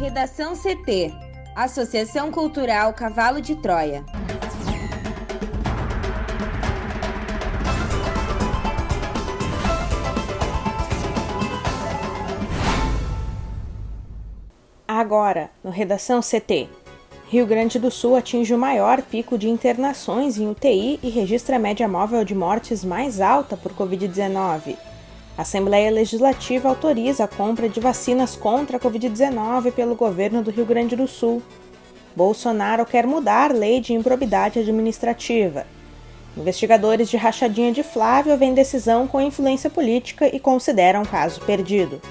Redação CT Associação Cultural Cavalo de Troia. Agora, no Redação CT. Rio Grande do Sul atinge o maior pico de internações em UTI e registra a média móvel de mortes mais alta por Covid-19. A Assembleia Legislativa autoriza a compra de vacinas contra a Covid-19 pelo governo do Rio Grande do Sul. Bolsonaro quer mudar lei de improbidade administrativa. Investigadores de rachadinha de Flávio veem decisão com influência política e consideram caso perdido.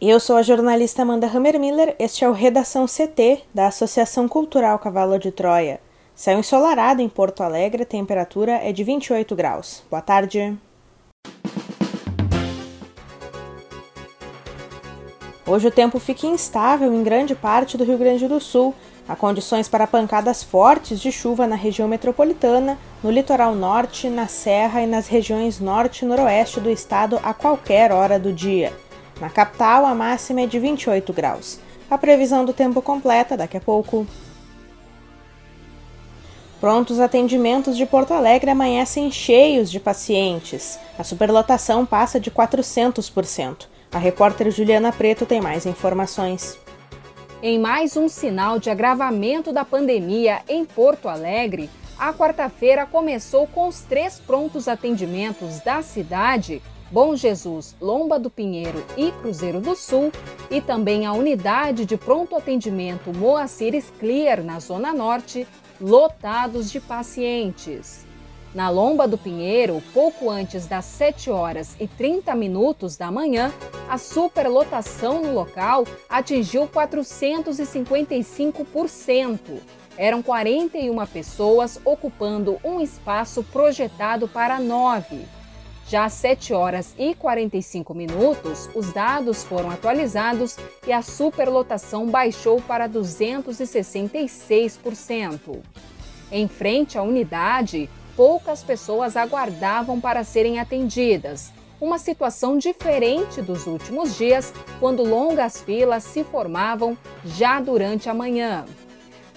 Eu sou a jornalista Amanda Hammermiller, este é o Redação CT da Associação Cultural Cavalo de Troia. Céu ensolarado em Porto Alegre, temperatura é de 28 graus. Boa tarde. Hoje o tempo fica instável em grande parte do Rio Grande do Sul. Há condições para pancadas fortes de chuva na região metropolitana, no litoral norte, na serra e nas regiões norte e noroeste do estado a qualquer hora do dia. Na capital, a máxima é de 28 graus. A previsão do tempo completa daqui a pouco. Prontos atendimentos de Porto Alegre amanhecem cheios de pacientes. A superlotação passa de 400%. A repórter Juliana Preto tem mais informações. Em mais um sinal de agravamento da pandemia em Porto Alegre, a quarta-feira começou com os três prontos atendimentos da cidade Bom Jesus, Lomba do Pinheiro e Cruzeiro do Sul, e também a unidade de pronto atendimento Moacir Clear, na Zona Norte, lotados de pacientes. Na Lomba do Pinheiro, pouco antes das 7 horas e 30 minutos da manhã, a superlotação no local atingiu 455%. Eram 41 pessoas ocupando um espaço projetado para nove. Já às 7 horas e 45 minutos, os dados foram atualizados e a superlotação baixou para 266%. Em frente à unidade, poucas pessoas aguardavam para serem atendidas. Uma situação diferente dos últimos dias, quando longas filas se formavam já durante a manhã.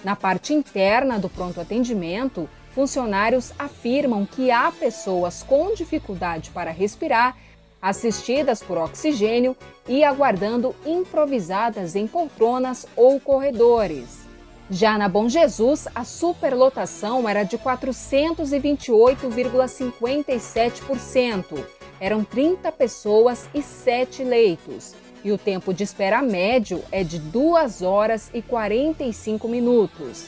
Na parte interna do pronto atendimento, funcionários afirmam que há pessoas com dificuldade para respirar, assistidas por oxigênio e aguardando improvisadas em poltronas ou corredores. Já na Bom Jesus, a superlotação era de 428,57%. Eram 30 pessoas e 7 leitos. E o tempo de espera médio é de 2 horas e 45 minutos.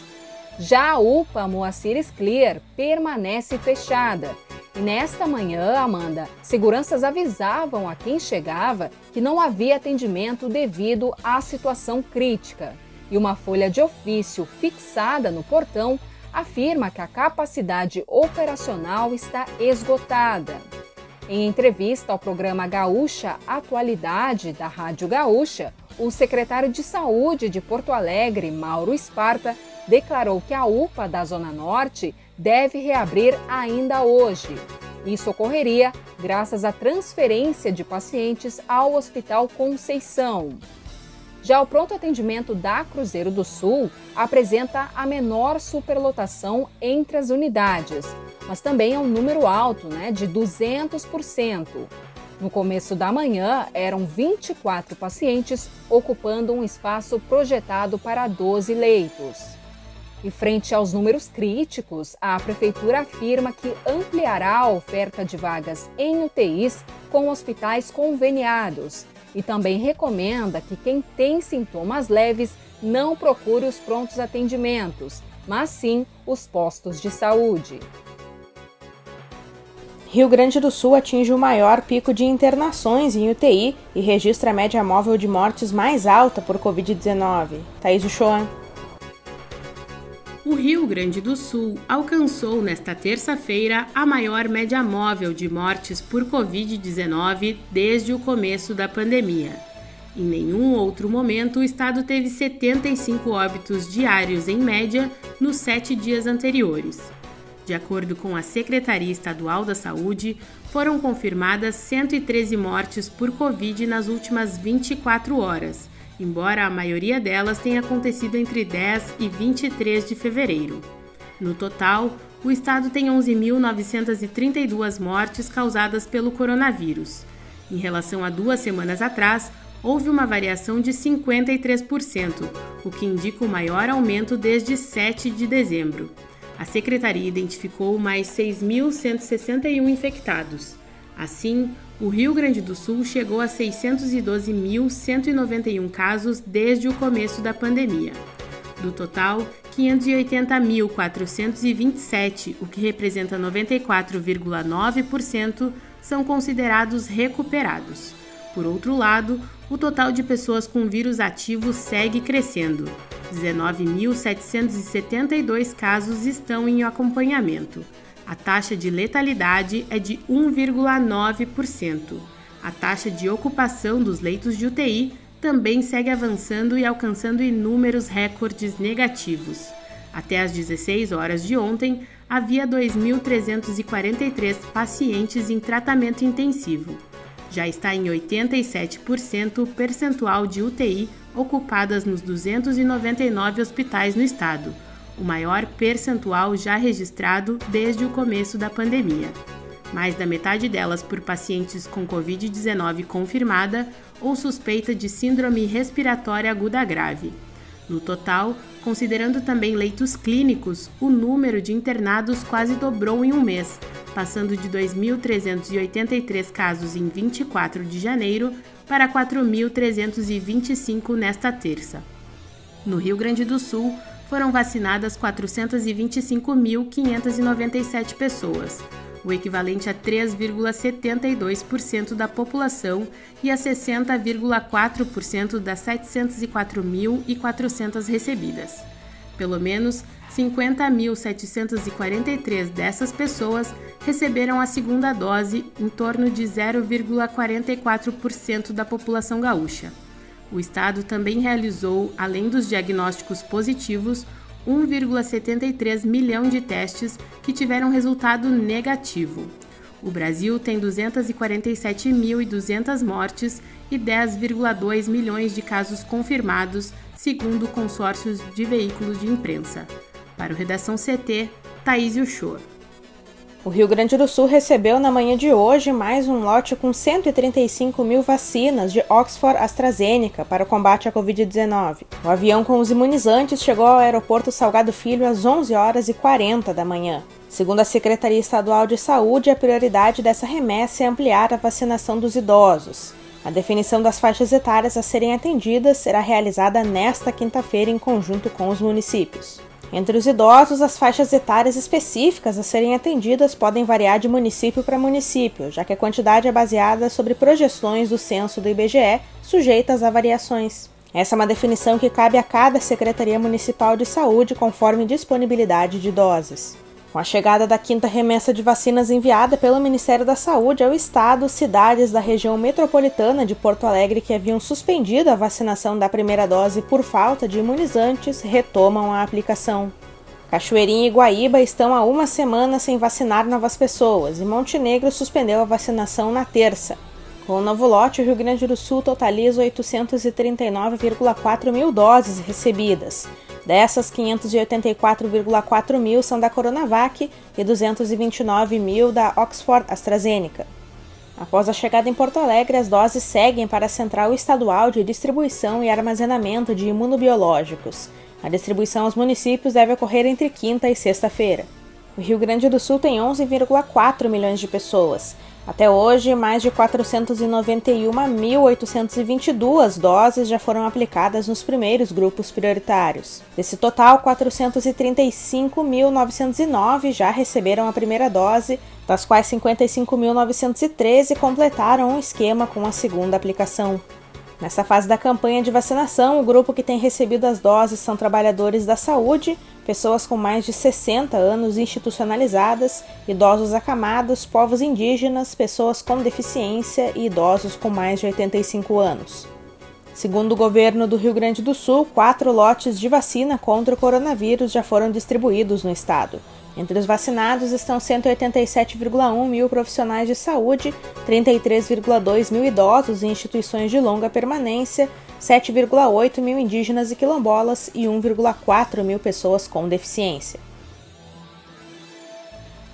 Já a UPA Moacir Clear permanece fechada. E nesta manhã, Amanda, seguranças avisavam a quem chegava que não havia atendimento devido à situação crítica. E uma folha de ofício fixada no portão afirma que a capacidade operacional está esgotada. Em entrevista ao programa Gaúcha Atualidade da Rádio Gaúcha, o secretário de Saúde de Porto Alegre, Mauro Esparta, declarou que a UPA da Zona Norte deve reabrir ainda hoje. Isso ocorreria graças à transferência de pacientes ao Hospital Conceição. Já o pronto atendimento da Cruzeiro do Sul apresenta a menor superlotação entre as unidades, mas também é um número alto, né, de 200%. No começo da manhã, eram 24 pacientes ocupando um espaço projetado para 12 leitos. E frente aos números críticos, a prefeitura afirma que ampliará a oferta de vagas em UTIs com hospitais conveniados e também recomenda que quem tem sintomas leves não procure os prontos atendimentos, mas sim os postos de saúde. Rio Grande do Sul atinge o maior pico de internações em UTI e registra a média móvel de mortes mais alta por Covid-19. Thaís Uchoan. O Rio Grande do Sul alcançou nesta terça-feira a maior média móvel de mortes por Covid-19 desde o começo da pandemia. Em nenhum outro momento o estado teve 75 óbitos diários em média nos sete dias anteriores. De acordo com a Secretaria Estadual da Saúde, foram confirmadas 113 mortes por Covid nas últimas 24 horas, embora a maioria delas tenha acontecido entre 10 e 23 de fevereiro. No total, o estado tem 11.932 mortes causadas pelo coronavírus. Em relação a duas semanas atrás, houve uma variação de 53%, o que indica o maior aumento desde 7 de dezembro. A secretaria identificou mais 6.161 infectados. Assim, o Rio Grande do Sul chegou a 612.191 casos desde o começo da pandemia. Do total, 580.427, o que representa 94,9%, são considerados recuperados. Por outro lado, o total de pessoas com vírus ativo segue crescendo. 19.772 casos estão em acompanhamento. A taxa de letalidade é de 1,9%. A taxa de ocupação dos leitos de UTI também segue avançando e alcançando inúmeros recordes negativos. Até às 16 horas de ontem, havia 2.343 pacientes em tratamento intensivo já está em 87% o percentual de UTI ocupadas nos 299 hospitais no estado, o maior percentual já registrado desde o começo da pandemia. Mais da metade delas por pacientes com Covid-19 confirmada ou suspeita de síndrome respiratória aguda grave. No total, considerando também leitos clínicos, o número de internados quase dobrou em um mês, passando de 2.383 casos em 24 de janeiro para 4.325 nesta terça. No Rio Grande do Sul, foram vacinadas 425.597 pessoas, o equivalente a 3,72% da população e a 60,4% das 704.400 recebidas. Pelo menos 50.743 dessas pessoas receberam a segunda dose, em torno de 0,44% da população gaúcha. O estado também realizou, além dos diagnósticos positivos, 1,73 milhão de testes que tiveram resultado negativo. O Brasil tem 247.200 mortes e 10,2 milhões de casos confirmados, segundo consórcios de veículos de imprensa. Para o Redação CT, Thaís Uchoa. O Rio Grande do Sul recebeu na manhã de hoje mais um lote com 135 mil vacinas de Oxford AstraZeneca para o combate à Covid-19. O avião com os imunizantes chegou ao aeroporto Salgado Filho às 11 horas e 40 da manhã. Segundo a Secretaria Estadual de Saúde, a prioridade dessa remessa é ampliar a vacinação dos idosos. A definição das faixas etárias a serem atendidas será realizada nesta quinta-feira em conjunto com os municípios. Entre os idosos, as faixas etárias específicas a serem atendidas podem variar de município para município, já que a quantidade é baseada sobre projeções do censo do IBGE, sujeitas a variações. Essa é uma definição que cabe a cada Secretaria Municipal de Saúde conforme disponibilidade de doses. Com a chegada da quinta remessa de vacinas enviada pelo Ministério da Saúde ao Estado, cidades da região metropolitana de Porto Alegre que haviam suspendido a vacinação da primeira dose por falta de imunizantes retomam a aplicação. Cachoeirinha e Guaíba estão há uma semana sem vacinar novas pessoas e Montenegro suspendeu a vacinação na terça. Com o novo lote, o Rio Grande do Sul totaliza 839,4 mil doses recebidas, Dessas, 584,4 mil são da Coronavac e 229 mil da Oxford AstraZeneca. Após a chegada em Porto Alegre, as doses seguem para a Central Estadual de Distribuição e Armazenamento de Imunobiológicos. A distribuição aos municípios deve ocorrer entre quinta e sexta-feira. O Rio Grande do Sul tem 11,4 milhões de pessoas. Até hoje, mais de 491.822 doses já foram aplicadas nos primeiros grupos prioritários. Desse total, 435.909 já receberam a primeira dose, das quais 55.913 completaram um esquema com a segunda aplicação. Nessa fase da campanha de vacinação, o grupo que tem recebido as doses são trabalhadores da saúde, pessoas com mais de 60 anos institucionalizadas, idosos acamados, povos indígenas, pessoas com deficiência e idosos com mais de 85 anos. Segundo o governo do Rio Grande do Sul, quatro lotes de vacina contra o coronavírus já foram distribuídos no estado. Entre os vacinados estão 187,1 mil profissionais de saúde, 33,2 mil idosos em instituições de longa permanência, 7,8 mil indígenas e quilombolas e 1,4 mil pessoas com deficiência.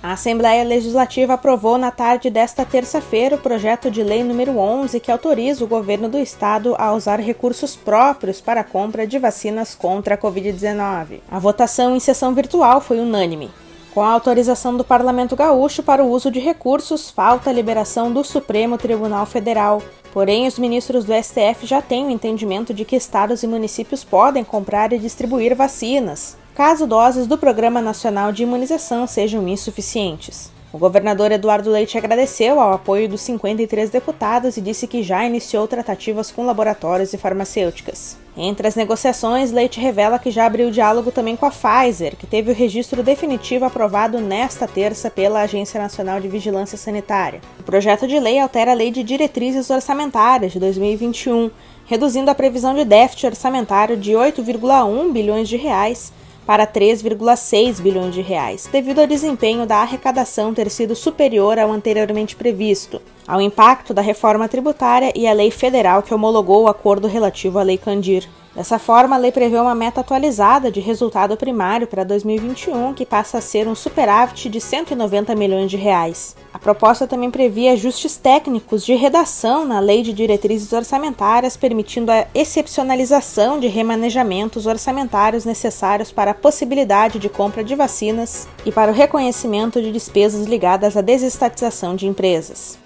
A Assembleia Legislativa aprovou na tarde desta terça-feira o projeto de lei número 11 que autoriza o governo do estado a usar recursos próprios para a compra de vacinas contra a Covid-19. A votação em sessão virtual foi unânime. Com a autorização do Parlamento Gaúcho para o uso de recursos, falta a liberação do Supremo Tribunal Federal. Porém, os ministros do STF já têm o entendimento de que estados e municípios podem comprar e distribuir vacinas caso doses do Programa Nacional de Imunização sejam insuficientes. O governador Eduardo Leite agradeceu ao apoio dos 53 deputados e disse que já iniciou tratativas com laboratórios e farmacêuticas. Entre as negociações, Leite revela que já abriu diálogo também com a Pfizer, que teve o registro definitivo aprovado nesta terça pela Agência Nacional de Vigilância Sanitária. O projeto de lei altera a Lei de Diretrizes Orçamentárias de 2021, reduzindo a previsão de déficit orçamentário de 8,1 bilhões de reais para 3,6 bilhões de reais, devido ao desempenho da arrecadação ter sido superior ao anteriormente previsto, ao impacto da reforma tributária e à lei federal que homologou o acordo relativo à Lei Candir. Dessa forma, a lei prevê uma meta atualizada de resultado primário para 2021, que passa a ser um superávit de 190 milhões de reais. A proposta também previa ajustes técnicos de redação na Lei de Diretrizes Orçamentárias, permitindo a excepcionalização de remanejamentos orçamentários necessários para a possibilidade de compra de vacinas e para o reconhecimento de despesas ligadas à desestatização de empresas.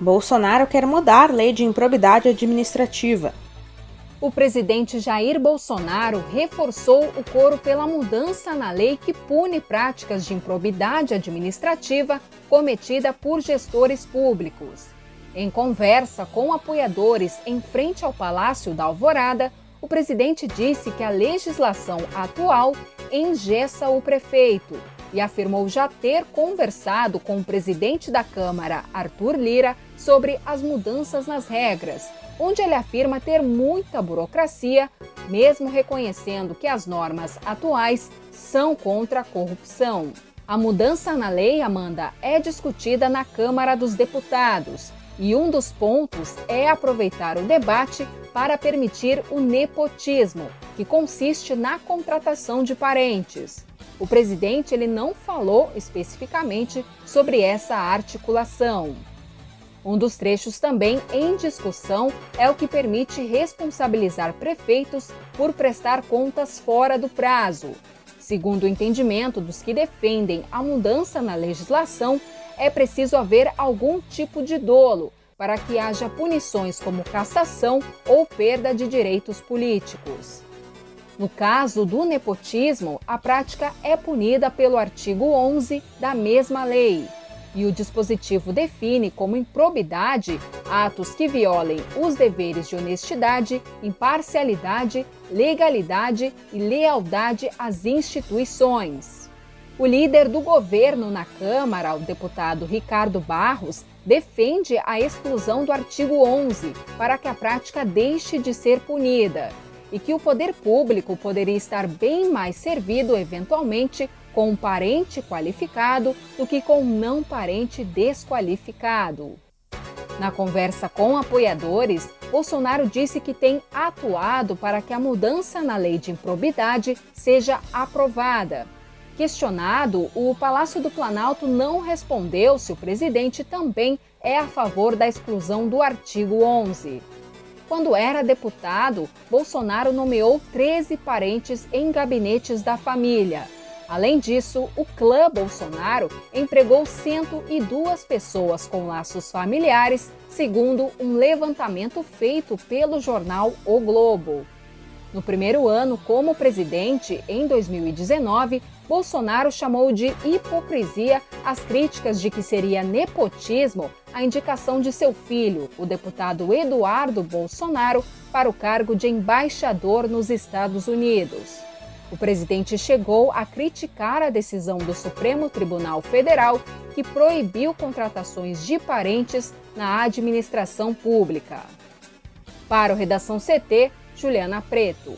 Bolsonaro quer mudar lei de improbidade administrativa. O presidente Jair Bolsonaro reforçou o coro pela mudança na lei que pune práticas de improbidade administrativa cometida por gestores públicos. Em conversa com apoiadores em frente ao Palácio da Alvorada, o presidente disse que a legislação atual engessa o prefeito e afirmou já ter conversado com o presidente da Câmara, Arthur Lira, sobre as mudanças nas regras, onde ele afirma ter muita burocracia, mesmo reconhecendo que as normas atuais são contra a corrupção. A mudança na lei, Amanda, é discutida na Câmara dos Deputados e um dos pontos é aproveitar o debate para permitir o nepotismo, que consiste na contratação de parentes. O presidente ele não falou especificamente sobre essa articulação. Um dos trechos também em discussão é o que permite responsabilizar prefeitos por prestar contas fora do prazo. Segundo o entendimento dos que defendem a mudança na legislação, é preciso haver algum tipo de dolo para que haja punições como cassação ou perda de direitos políticos. No caso do nepotismo, a prática é punida pelo artigo 11 da mesma lei. E o dispositivo define como improbidade atos que violem os deveres de honestidade, imparcialidade, legalidade e lealdade às instituições. O líder do governo na Câmara, o deputado Ricardo Barros, defende a exclusão do artigo 11 para que a prática deixe de ser punida e que o poder público poderia estar bem mais servido, eventualmente, com um parente qualificado do que com um não parente desqualificado. Na conversa com apoiadores, Bolsonaro disse que tem atuado para que a mudança na lei de improbidade seja aprovada. Questionado, o Palácio do Planalto não respondeu se o presidente também é a favor da exclusão do artigo 11. Quando era deputado, Bolsonaro nomeou 13 parentes em gabinetes da família. Além disso, o clã Bolsonaro empregou 102 pessoas com laços familiares, segundo um levantamento feito pelo jornal O Globo. No primeiro ano como presidente, em 2019, Bolsonaro chamou de hipocrisia as críticas de que seria nepotismo a indicação de seu filho, o deputado Eduardo Bolsonaro, para o cargo de embaixador nos Estados Unidos. O presidente chegou a criticar a decisão do Supremo Tribunal Federal que proibiu contratações de parentes na administração pública. Para o Redação CT, Juliana Preto.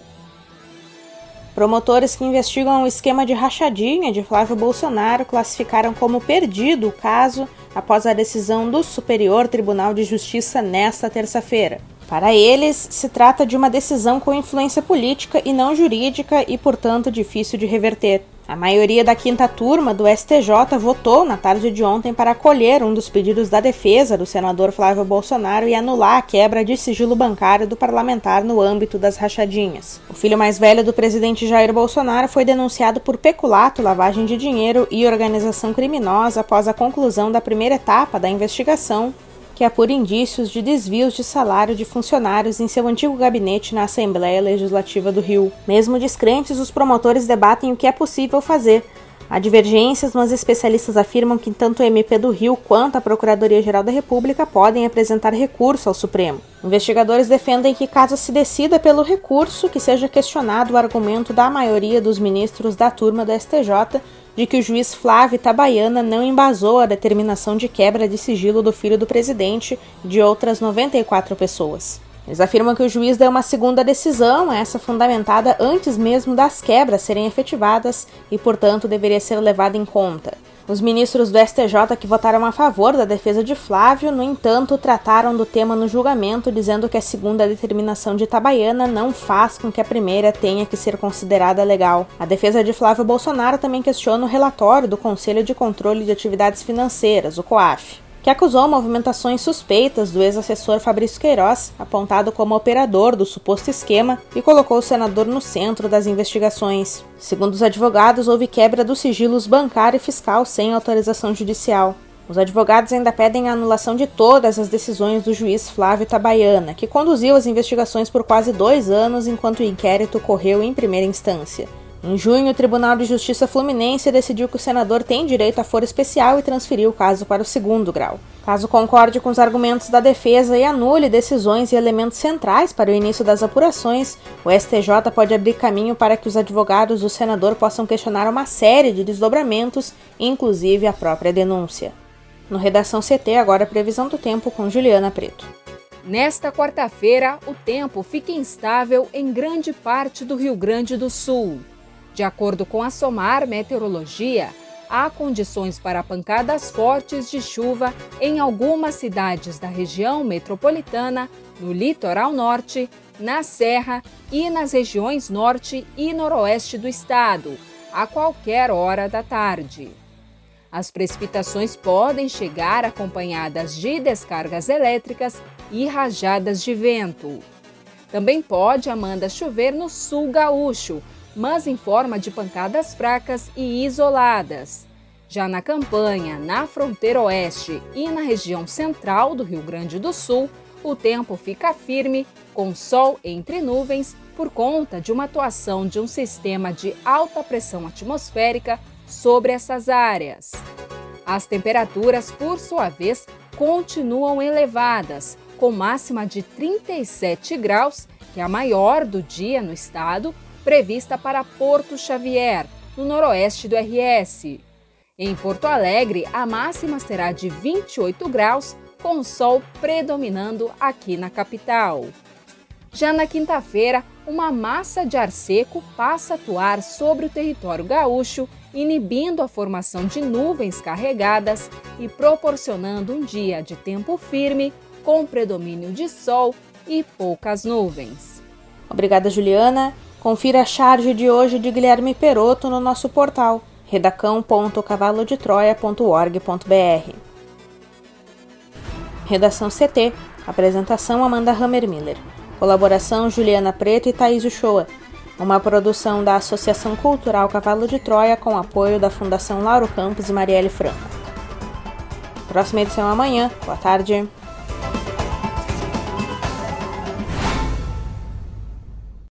Promotores que investigam o esquema de rachadinha de Flávio Bolsonaro classificaram como perdido o caso após a decisão do Superior Tribunal de Justiça nesta terça-feira. Para eles, se trata de uma decisão com influência política e não jurídica e, portanto, difícil de reverter. A maioria da quinta turma do STJ votou na tarde de ontem para acolher um dos pedidos da defesa do senador Flávio Bolsonaro e anular a quebra de sigilo bancário do parlamentar no âmbito das rachadinhas. O filho mais velho do presidente Jair Bolsonaro foi denunciado por peculato, lavagem de dinheiro e organização criminosa após a conclusão da primeira etapa da investigação que apura indícios de desvios de salário de funcionários em seu antigo gabinete na Assembleia Legislativa do Rio. Mesmo descrentes, os promotores debatem o que é possível fazer. Há divergências, mas especialistas afirmam que tanto o MP do Rio quanto a Procuradoria-Geral da República podem apresentar recurso ao Supremo. Investigadores defendem que, caso se decida pelo recurso, que seja questionado o argumento da maioria dos ministros da turma do STJ de que o juiz Flávio Itabaiana não embasou a determinação de quebra de sigilo do filho do presidente e de outras 94 pessoas. Eles afirmam que o juiz deu uma segunda decisão, essa fundamentada antes mesmo das quebras serem efetivadas e, portanto, deveria ser levada em conta. Os ministros do STJ que votaram a favor da defesa de Flávio, no entanto, trataram do tema no julgamento, dizendo que a segunda determinação de Itabaiana não faz com que a primeira tenha que ser considerada legal. A defesa de Flávio Bolsonaro também questiona o relatório do Conselho de Controle de Atividades Financeiras, o COAF que acusou movimentações suspeitas do ex-assessor Fabrício Queiroz, apontado como operador do suposto esquema, e colocou o senador no centro das investigações. Segundo os advogados, houve quebra dos sigilos bancário e fiscal sem autorização judicial. Os advogados ainda pedem a anulação de todas as decisões do juiz Flávio Tabaiana, que conduziu as investigações por quase dois anos enquanto o inquérito correu em primeira instância. Em junho, o Tribunal de Justiça Fluminense decidiu que o senador tem direito a foro especial e transferiu o caso para o segundo grau. Caso concorde com os argumentos da defesa e anule decisões e elementos centrais para o início das apurações, o STJ pode abrir caminho para que os advogados do senador possam questionar uma série de desdobramentos, inclusive a própria denúncia. No Redação CT, agora a previsão do tempo com Juliana Preto. Nesta quarta-feira, o tempo fica instável em grande parte do Rio Grande do Sul. De acordo com a SOMAR Meteorologia, há condições para pancadas fortes de chuva em algumas cidades da região metropolitana, no litoral norte, na Serra e nas regiões norte e noroeste do estado, a qualquer hora da tarde. As precipitações podem chegar acompanhadas de descargas elétricas e rajadas de vento. Também pode, Amanda, chover no sul gaúcho, mas em forma de pancadas fracas e isoladas. Já na campanha, na fronteira oeste e na região central do Rio Grande do Sul, o tempo fica firme, com sol entre nuvens, por conta de uma atuação de um sistema de alta pressão atmosférica sobre essas áreas. As temperaturas, por sua vez, continuam elevadas, com máxima de 37 graus, que é a maior do dia no estado, prevista para Porto Xavier, no noroeste do RS. Em Porto Alegre, a máxima será de 28 graus, com sol predominando aqui na capital. Já na quinta-feira, uma massa de ar seco passa a atuar sobre o território gaúcho, inibindo a formação de nuvens carregadas e proporcionando um dia de tempo firme, com predomínio de sol e poucas nuvens. Obrigada, Juliana. Confira a charge de hoje de Guilherme Peroto no nosso portal redacão.cavalodetroia.org.br. Redação CT. Apresentação Amanda Hammermiller. Colaboração Juliana Preto e Thaís Uchoa. Uma produção da Associação Cultural Cavalo de Troia com apoio da Fundação Lauro Campos e Marielle Franco. Próxima edição amanhã. Boa tarde.